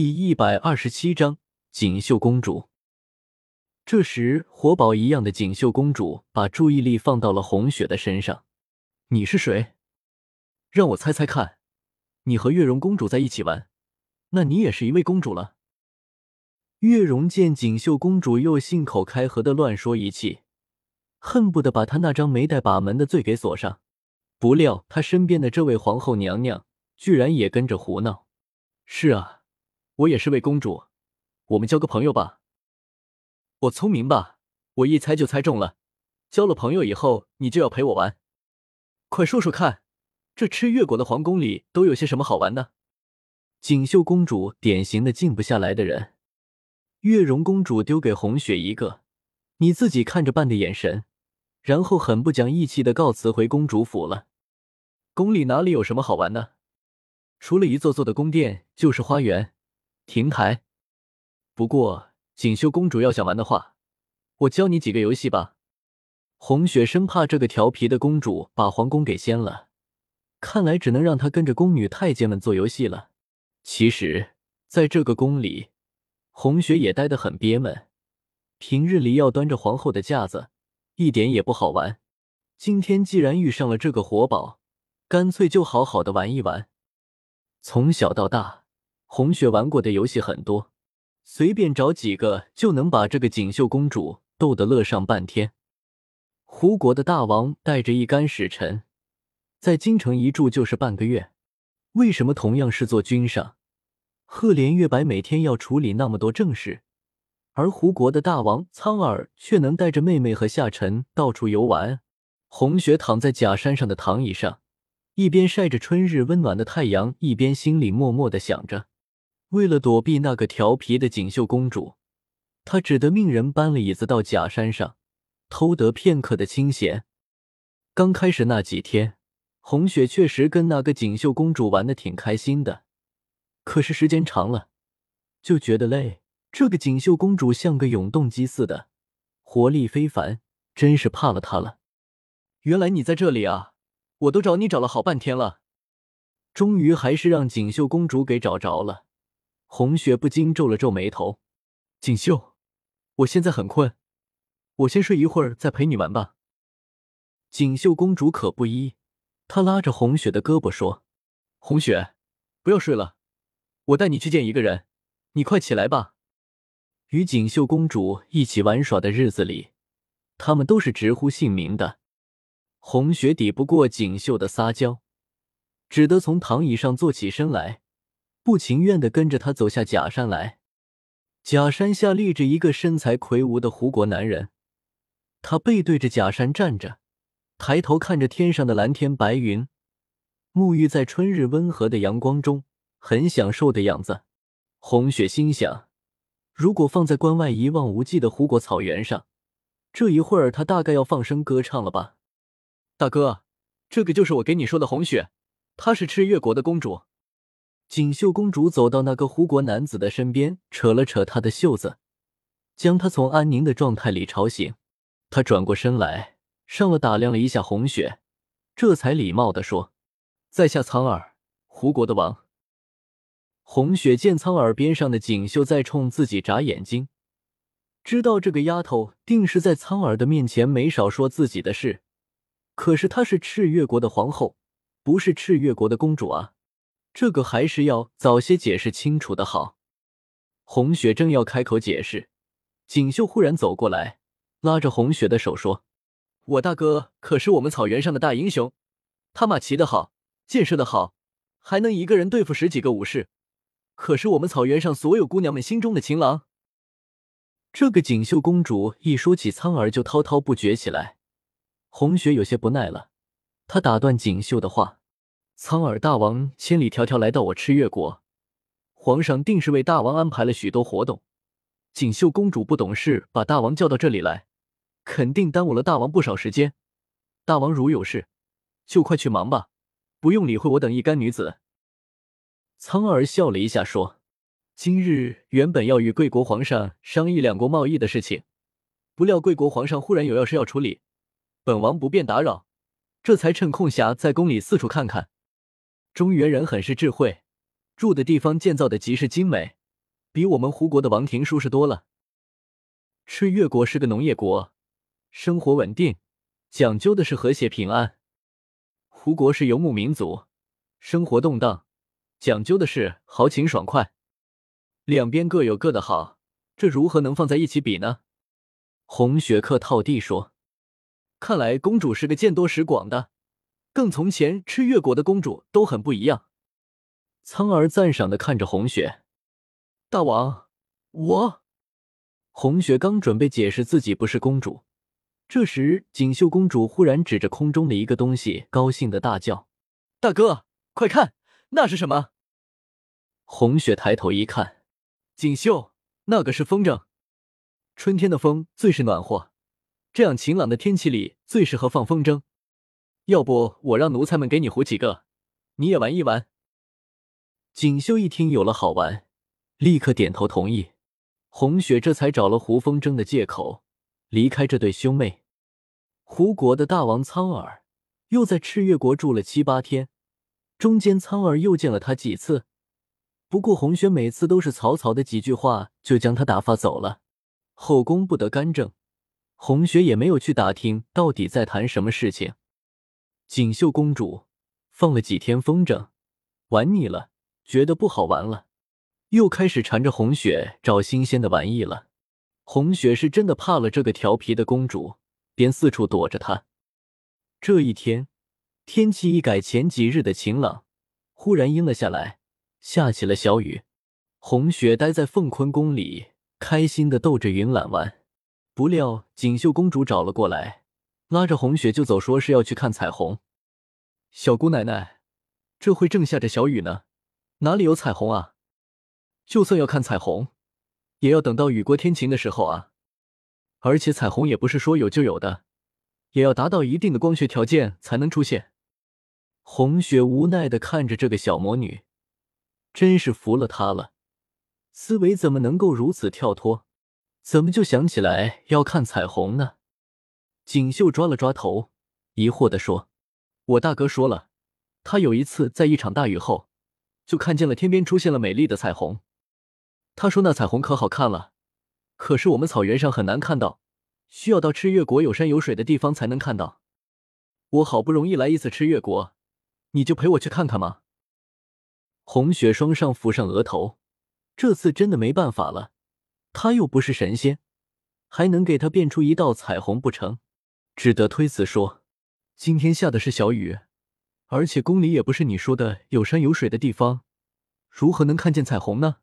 第一百二十七章锦绣公主。这时，活宝一样的锦绣公主把注意力放到了红雪的身上。你是谁？让我猜猜看。你和月容公主在一起玩，那你也是一位公主了。月容见锦绣公主又信口开河的乱说一气，恨不得把她那张没带把门的嘴给锁上。不料，她身边的这位皇后娘娘居然也跟着胡闹。是啊。我也是位公主，我们交个朋友吧。我聪明吧？我一猜就猜中了。交了朋友以后，你就要陪我玩。快说说看，这赤月国的皇宫里都有些什么好玩的？锦绣公主典型的静不下来的人。月容公主丢给红雪一个你自己看着办的眼神，然后很不讲义气的告辞回公主府了。宫里哪里有什么好玩的？除了一座座的宫殿，就是花园。亭台。不过，锦绣公主要想玩的话，我教你几个游戏吧。红雪生怕这个调皮的公主把皇宫给掀了，看来只能让她跟着宫女太监们做游戏了。其实，在这个宫里，红雪也待得很憋闷。平日里要端着皇后的架子，一点也不好玩。今天既然遇上了这个活宝，干脆就好好的玩一玩。从小到大。红雪玩过的游戏很多，随便找几个就能把这个锦绣公主逗得乐上半天。胡国的大王带着一干使臣，在京城一住就是半个月。为什么同样是做君上，赫连月白每天要处理那么多正事，而胡国的大王苍耳却能带着妹妹和夏晨到处游玩？红雪躺在假山上的躺椅上，一边晒着春日温暖的太阳，一边心里默默的想着。为了躲避那个调皮的锦绣公主，他只得命人搬了椅子到假山上，偷得片刻的清闲。刚开始那几天，红雪确实跟那个锦绣公主玩的挺开心的。可是时间长了，就觉得累。这个锦绣公主像个永动机似的，活力非凡，真是怕了她了。原来你在这里啊！我都找你找了好半天了，终于还是让锦绣公主给找着了。红雪不禁皱了皱眉头，锦绣，我现在很困，我先睡一会儿再陪你玩吧。锦绣公主可不依，她拉着红雪的胳膊说：“红雪，不要睡了，我带你去见一个人，你快起来吧。”与锦绣公主一起玩耍的日子里，他们都是直呼姓名的。红雪抵不过锦绣的撒娇，只得从躺椅上坐起身来。不情愿的跟着他走下假山来，假山下立着一个身材魁梧的胡国男人，他背对着假山站着，抬头看着天上的蓝天白云，沐浴在春日温和的阳光中，很享受的样子。红雪心想，如果放在关外一望无际的胡国草原上，这一会儿他大概要放声歌唱了吧？大哥，这个就是我给你说的红雪，她是赤月国的公主。锦绣公主走到那个胡国男子的身边，扯了扯他的袖子，将他从安宁的状态里吵醒。他转过身来，上了打量了一下红雪，这才礼貌的说：“在下苍耳，胡国的王。”红雪见苍耳边上的锦绣在冲自己眨眼睛，知道这个丫头定是在苍耳的面前没少说自己的事。可是她是赤月国的皇后，不是赤月国的公主啊。这个还是要早些解释清楚的好。红雪正要开口解释，锦绣忽然走过来，拉着红雪的手说：“我大哥可是我们草原上的大英雄，他马骑得好，箭射得好，还能一个人对付十几个武士，可是我们草原上所有姑娘们心中的情郎。”这个锦绣公主一说起苍儿就滔滔不绝起来。红雪有些不耐了，她打断锦绣的话。苍耳大王千里迢迢来到我赤月国，皇上定是为大王安排了许多活动。锦绣公主不懂事，把大王叫到这里来，肯定耽误了大王不少时间。大王如有事，就快去忙吧，不用理会我等一干女子。苍耳笑了一下说：“今日原本要与贵国皇上商议两国贸易的事情，不料贵国皇上忽然有要事要处理，本王不便打扰，这才趁空暇在宫里四处看看。”中原人很是智慧，住的地方建造的极是精美，比我们胡国的王庭舒适多了。赤月国是个农业国，生活稳定，讲究的是和谐平安。胡国是游牧民族，生活动荡，讲究的是豪情爽快。两边各有各的好，这如何能放在一起比呢？红雪客套地说：“看来公主是个见多识广的，更从前吃月国的公主都很不一样。”苍儿赞赏的看着红雪，大王，我。红雪刚准备解释自己不是公主，这时锦绣公主忽然指着空中的一个东西，高兴的大叫：“大哥，快看，那是什么？”红雪抬头一看，锦绣，那个是风筝。春天的风最是暖和，这样晴朗的天气里最适合放风筝。要不我让奴才们给你糊几个，你也玩一玩。锦绣一听有了好玩，立刻点头同意。红雪这才找了胡风筝的借口离开这对兄妹。胡国的大王苍耳又在赤月国住了七八天，中间苍耳又见了他几次，不过红雪每次都是草草的几句话就将他打发走了。后宫不得干政，红雪也没有去打听到底在谈什么事情。锦绣公主放了几天风筝，玩腻了。觉得不好玩了，又开始缠着红雪找新鲜的玩意了。红雪是真的怕了这个调皮的公主，便四处躲着她。这一天，天气一改前几日的晴朗，忽然阴了下来，下起了小雨。红雪待在凤坤宫里，开心的逗着云懒玩。不料锦绣公主找了过来，拉着红雪就走，说是要去看彩虹。小姑奶奶，这会正下着小雨呢。哪里有彩虹啊？就算要看彩虹，也要等到雨过天晴的时候啊！而且彩虹也不是说有就有的，也要达到一定的光学条件才能出现。红雪无奈的看着这个小魔女，真是服了她了。思维怎么能够如此跳脱？怎么就想起来要看彩虹呢？锦绣抓了抓头，疑惑的说：“我大哥说了，他有一次在一场大雨后。”就看见了天边出现了美丽的彩虹，他说那彩虹可好看了，可是我们草原上很难看到，需要到赤月国有山有水的地方才能看到。我好不容易来一次赤月国，你就陪我去看看吗？红雪双上浮上额头，这次真的没办法了，他又不是神仙，还能给他变出一道彩虹不成？只得推辞说：“今天下的是小雨。”而且宫里也不是你说的有山有水的地方，如何能看见彩虹呢？